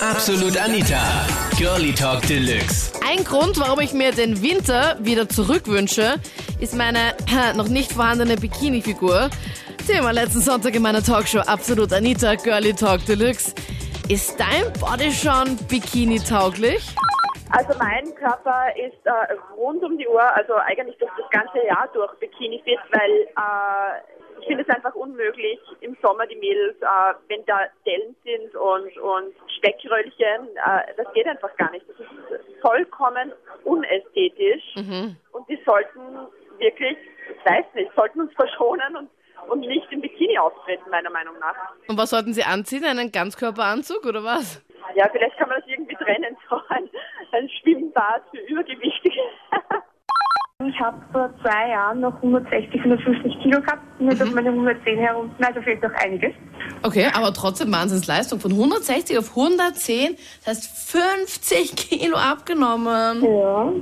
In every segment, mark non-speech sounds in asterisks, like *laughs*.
Absolut Anita. Girlie Talk Deluxe. Ein Grund, warum ich mir den Winter wieder zurückwünsche, ist meine äh, noch nicht vorhandene Bikini-Figur. Thema letzten Sonntag in meiner Talkshow Absolut Anita, Girlie Talk Deluxe. Ist dein Body schon Bikini-tauglich? Also mein Körper ist äh, rund um die Uhr, also eigentlich durch das ganze Jahr durch Bikini fit, weil äh, ich finde es einfach unmöglich im Sommer die Mädels, äh, wenn da Dellen sind und, und Speckröllchen, äh, das geht einfach gar nicht. Das ist vollkommen unästhetisch und die sollten wirklich, ich weiß nicht, sollten uns verschonen und, und nicht im Bikini auftreten, meiner Meinung nach. Und was sollten sie anziehen? Einen Ganzkörperanzug oder was? Ja, vielleicht kann man das irgendwie trennen, *laughs* so ein, ein Schwimmbad für Übergewichtige. Ich habe vor zwei Jahren noch 160, 150 Kilo gehabt, bin jetzt auf meine 110 herunter, also fehlt noch einiges. Okay, aber trotzdem Wahnsinnsleistung. Von 160 auf 110, das heißt 50 Kilo abgenommen. Ja.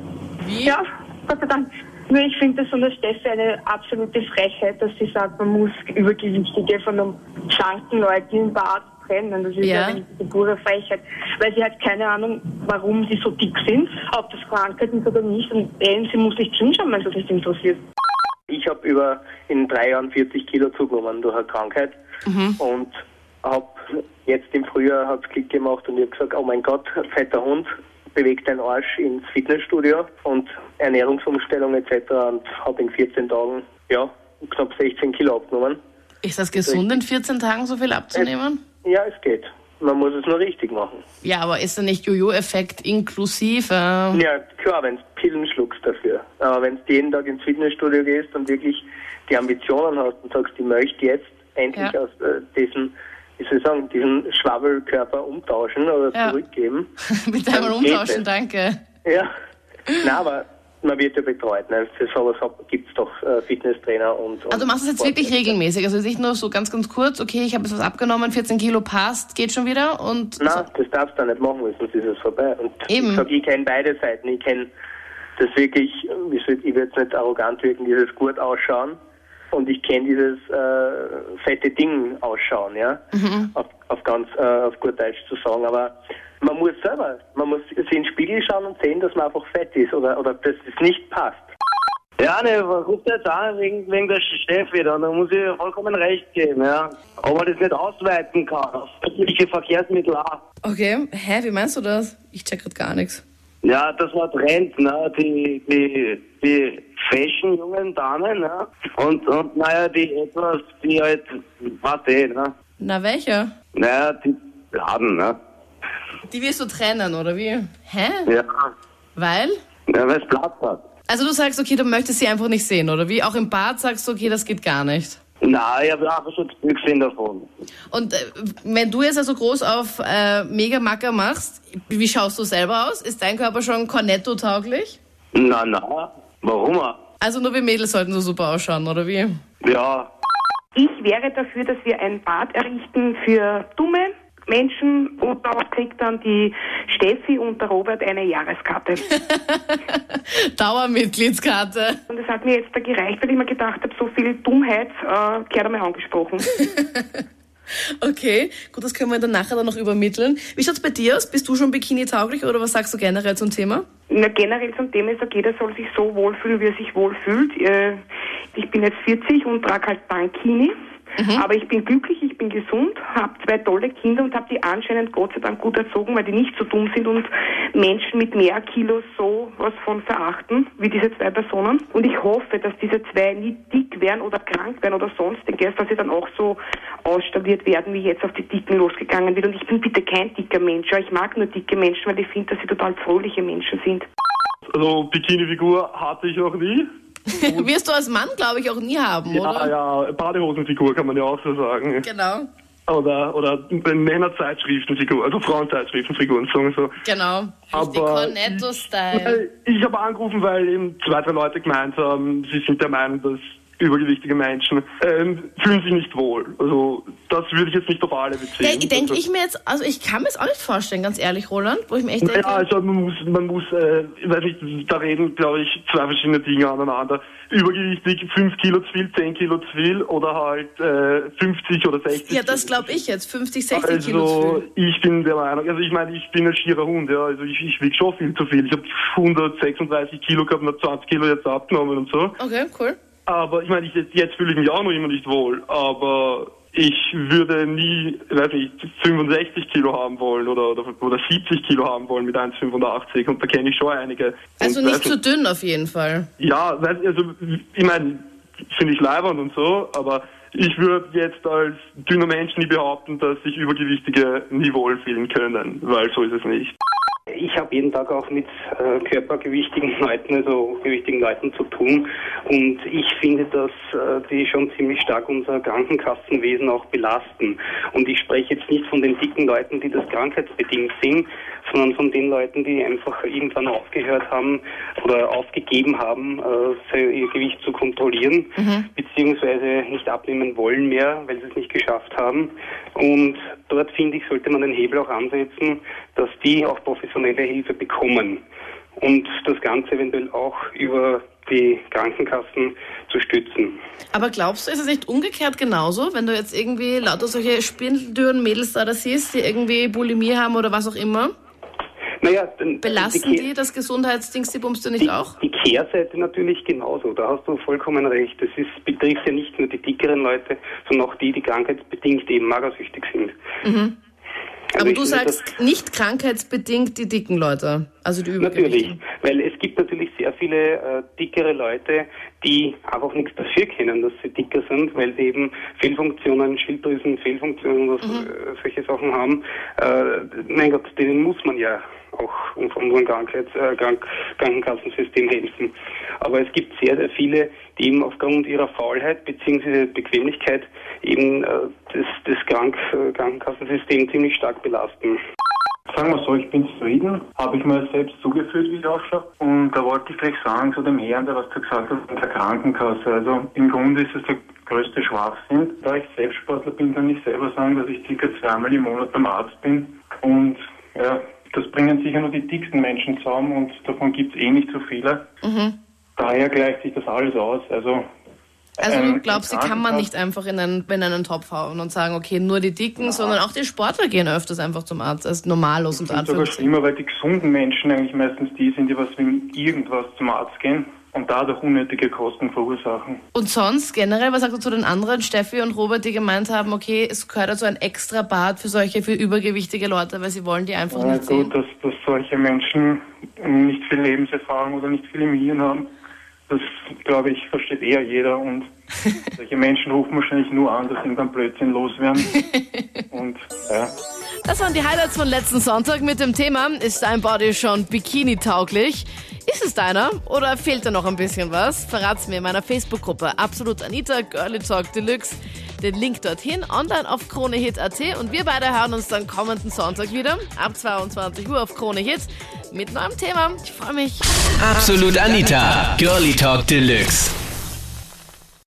Wie? Ja, Gott sei Dank. Nur ich finde das von der Steffi eine absolute Frechheit, dass sie sagt, man muss Übergewichtige von einem schlanken Leuten im Bad trennen. Das ist Ja. eine pure Frechheit. Weil sie hat keine Ahnung, warum sie so dick sind, ob das Krankheit ist oder nicht. Und eben, sie muss nicht hinschauen, wenn sie das nicht interessiert. Habe über in drei Jahren 40 Kilo zugenommen durch eine Krankheit und habe jetzt im Frühjahr hat's Klick gemacht und ich habe gesagt, oh mein Gott, fetter Hund, bewegt deinen Arsch ins Fitnessstudio und Ernährungsumstellung etc. und habe in 14 Tagen ja knapp 16 Kilo abgenommen. Ist das gesund, in 14 Tagen so viel abzunehmen? Ja, es geht. Man muss es nur richtig machen. Ja, aber ist da nicht Jojo-Effekt inklusive? Ja, klar, wenn du Pillen schluckst dafür. Aber wenn du jeden Tag ins Fitnessstudio gehst und wirklich die Ambitionen hast und sagst, ich möchte jetzt endlich Ja. aus äh, diesem, wie soll ich sagen, diesen Schwabbelkörper umtauschen oder Ja. zurückgeben. *laughs* Bitte einmal umtauschen, es. danke. Ja. Na, aber man wird ja betreut. Ne? Für sowas gibt es doch äh, Fitnesstrainer und, und Also du machst es jetzt wirklich regelmäßig, also nicht nur so ganz, ganz kurz, okay, ich habe jetzt was abgenommen, 14 Kilo passt, geht schon wieder und Nein, das darfst du nicht machen, sonst ist es vorbei. Und Eben. ich sag, ich kenne beide Seiten. Ich kenne das wirklich, ich will jetzt nicht arrogant wirken, dieses gut ausschauen. Und ich kenne dieses äh, fette Ding ausschauen, ja. Auf, auf ganz, äh, auf gut Deutsch zu sagen. Aber man muss selber, man muss sich in den Spiegel schauen und sehen, dass man einfach fett ist oder, oder dass es nicht passt. Ja, ne, ruft jetzt an wegen, wegen der Steffi, da, da muss ich ihr vollkommen recht geben, ja. Ob man das nicht ausweiten kann auf öffentliche Verkehrsmittel auch. okay, hä, wie meinst du das? Ich check grad gar nichts. Ja, das war Trend, ne, die, die, die Fashion-jungen Damen, ne, und, und, naja, die etwas, die halt, was eh, ne, Na, welche? naja, die Laden, ne, Die willst du trennen, oder wie? Hä? ja, Weil? ja, weil es Platz hat. Also du sagst, okay, du möchtest sie einfach nicht sehen, oder wie? Auch im Bad sagst du, okay, das geht gar nicht. Na, ich habe einfach schon gesehen davon. Und äh, wenn du jetzt also groß auf äh, Megamacker machst, wie schaust du selber aus? Ist dein Körper schon Cornetto-tauglich? Na, na, warum? Also nur wir Mädels sollten so super ausschauen, oder wie? Ja, Ich wäre dafür, dass wir ein Bad errichten für dumme Menschen und darauf kriegt dann die Steffi und der Robert eine Jahreskarte. *laughs* Dauermitgliedskarte. Und das hat mir jetzt da gereicht, weil ich mir gedacht habe, so viel Dummheit äh, gehört einmal angesprochen. *laughs* Okay, gut, das können wir dann nachher dann noch übermitteln. Wie schaut's bei dir aus? Bist du schon Bikini-tauglich oder was sagst du generell zum Thema? Na, generell zum Thema ist, okay, jeder soll sich so wohlfühlen, wie er sich wohlfühlt. Äh, ich bin jetzt 40 und trage halt Bankini. Aber ich bin glücklich, ich bin gesund, habe zwei tolle Kinder und habe die anscheinend Gott sei Dank gut erzogen, weil die nicht so dumm sind und Menschen mit mehr Kilos so was von verachten, wie diese zwei Personen. Und ich hoffe, dass diese zwei nie dick werden oder krank werden oder sonstiges, dass sie dann auch so ausstadiert werden, wie jetzt auf die Dicken losgegangen wird. Und ich bin bitte kein dicker Mensch. Ja, ich mag nur dicke Menschen, weil ich finde, dass sie total fröhliche Menschen sind. Also Bikini-Figur hatte ich auch nie. *laughs* Wirst du als Mann, glaube ich, auch nie haben, Ja, oder? ja, Badehosenfigur kann man ja auch so sagen. Genau, Oder, oder Männerzeitschriftenfigur, also Frauenzeitschriftenfiguren, sagen so. genau. Richtig Aber Cornetto-Style. Weil Ich habe angerufen, weil eben zwei, drei Leute gemeint haben, sie sind der Meinung, dass übergewichtige Menschen ähm, fühlen sich nicht wohl. Also das würde ich jetzt nicht auf alle beziehen. Denke Also- ich mir jetzt, also ich kann mir es auch nicht vorstellen, ganz ehrlich, Roland, wo ich mir echt denke, Ja, also man muss, man muss, äh, weiß nicht, da reden, glaube ich, zwei verschiedene Dinge aneinander. Übergewichtig, 5 Kilo zu viel, 10 Kilo zu viel oder halt äh, 50 oder 60 ja, das glaube ich jetzt, 50, 60 also, Kilo zu viel. ich bin der Meinung, also ich meine, ich bin ein schierer Hund, ja, also ich, ich wiege schon viel zu viel. Ich habe 136 Kilo gehabt, und habe 20 Kilo jetzt abgenommen und so. Okay, cool. Aber ich meine, ich, jetzt, jetzt fühle ich mich auch noch immer nicht wohl, aber ich würde nie, weiß nicht, 65 Kilo haben wollen oder, oder, oder 70 Kilo haben wollen mit 1,85 und da kenne ich schon einige. Also und, nicht zu dünn auf jeden Fall. ja, also ich meine, finde ich leibend und so, aber ich würde jetzt als dünner Mensch nie behaupten, dass sich Übergewichtige nie wohlfühlen können, weil so ist es nicht. Ich habe jeden Tag auch mit äh, körpergewichtigen *laughs* Leuten, also gewichtigen Leuten zu tun. Und ich finde, dass äh, die schon ziemlich stark unser Krankenkassenwesen auch belasten. Und ich spreche jetzt nicht von den dicken Leuten, die das krankheitsbedingt sind, sondern von den Leuten, die einfach irgendwann aufgehört haben oder aufgegeben haben, äh, ihr Gewicht zu kontrollieren, beziehungsweise nicht abnehmen wollen mehr, weil sie es nicht geschafft haben. Und dort finde ich, sollte man den Hebel auch ansetzen, dass die auch professionelle Hilfe bekommen und das Ganze eventuell auch über die Krankenkassen zu stützen. Aber glaubst du, ist es nicht umgekehrt genauso, wenn du jetzt irgendwie lauter solche spindeldürren Mädels da siehst, die irgendwie Bulimie haben oder was auch immer? Naja, dann- Belasten die, die das Gesundheitsdings, die bummst du die, nicht auch? die Kehrseite natürlich genauso. Da hast du vollkommen recht. Das ist, betrifft ja nicht nur die dickeren Leute, sondern auch die, die krankheitsbedingt eben magersüchtig sind. Also Mhm. Aber ich du finde, sagst nicht krankheitsbedingt die dicken Leute, also die Natürlich, Übergewichtigen. weil es gibt natürlich sehr viele äh, dickere Leute, die einfach nichts dafür kennen, dass sie dicker sind, weil sie eben Fehlfunktionen, Schilddrüsenfehlfunktionen oder so, Mhm. äh, solche Sachen haben. Äh, mein Gott, denen muss man ja auch von unserem Krankheits äh, Krank Krankenkassensystem helfen. Aber es gibt sehr, sehr viele, die eben aufgrund ihrer Faulheit bzw. Bequemlichkeit eben äh, das, das Krank äh, Krankenkassensystem ziemlich stark belasten. Sagen wir so, ich bin zufrieden, habe ich mir selbst zugeführt, wie ich ausschaue. Und da wollte ich gleich sagen zu dem Herrn, der was du gesagt hast, mit der Krankenkasse. Also im Grunde ist es der größte Schwachsinn. Da ich Selbstsportler bin, kann ich selber sagen, dass ich circa zweimal im Monat beim Arzt bin. Und ja, das bringen sicher nur die dicksten Menschen zusammen und davon gibt es eh nicht so viele. Daher gleicht sich das alles aus. Also Also du ähm, glaubst, die kann man nicht einfach in einen, in einen Topf hauen und sagen, okay, nur die Dicken, sondern auch die Sportler gehen öfters einfach zum Arzt, als normallos und Das ist sogar schlimmer, weil die gesunden Menschen eigentlich meistens die sind, die was wegen irgendwas zum Arzt gehen und dadurch unnötige Kosten verursachen. Und sonst generell, was sagst du zu den anderen, Steffi und Robert, die gemeint haben, okay, es gehört also ein extra Bad für solche, für übergewichtige Leute, weil sie wollen die einfach Ja, nicht sehen. gut, dass, dass solche Menschen nicht viel Lebenserfahrung oder nicht viel im Hirn haben, das glaube ich, versteht eher jeder und *laughs* solche Menschen rufen wahrscheinlich nur an, dass sie dann Blödsinn loswerden. *laughs* und ja. Das waren die Highlights von letzten Sonntag mit dem Thema, ist dein Body schon Bikini-tauglich? Ist es deiner oder fehlt da noch ein bisschen was? Verrat's mir in meiner Facebook-Gruppe Absolut Anita Girlie Talk Deluxe. Den Link dorthin online auf KroneHit.at und wir beide hören uns dann kommenden Sonntag wieder ab 22 Uhr auf Krone Hit mit neuem Thema. Ich freue mich. Absolut Anita, Girlie Talk Deluxe.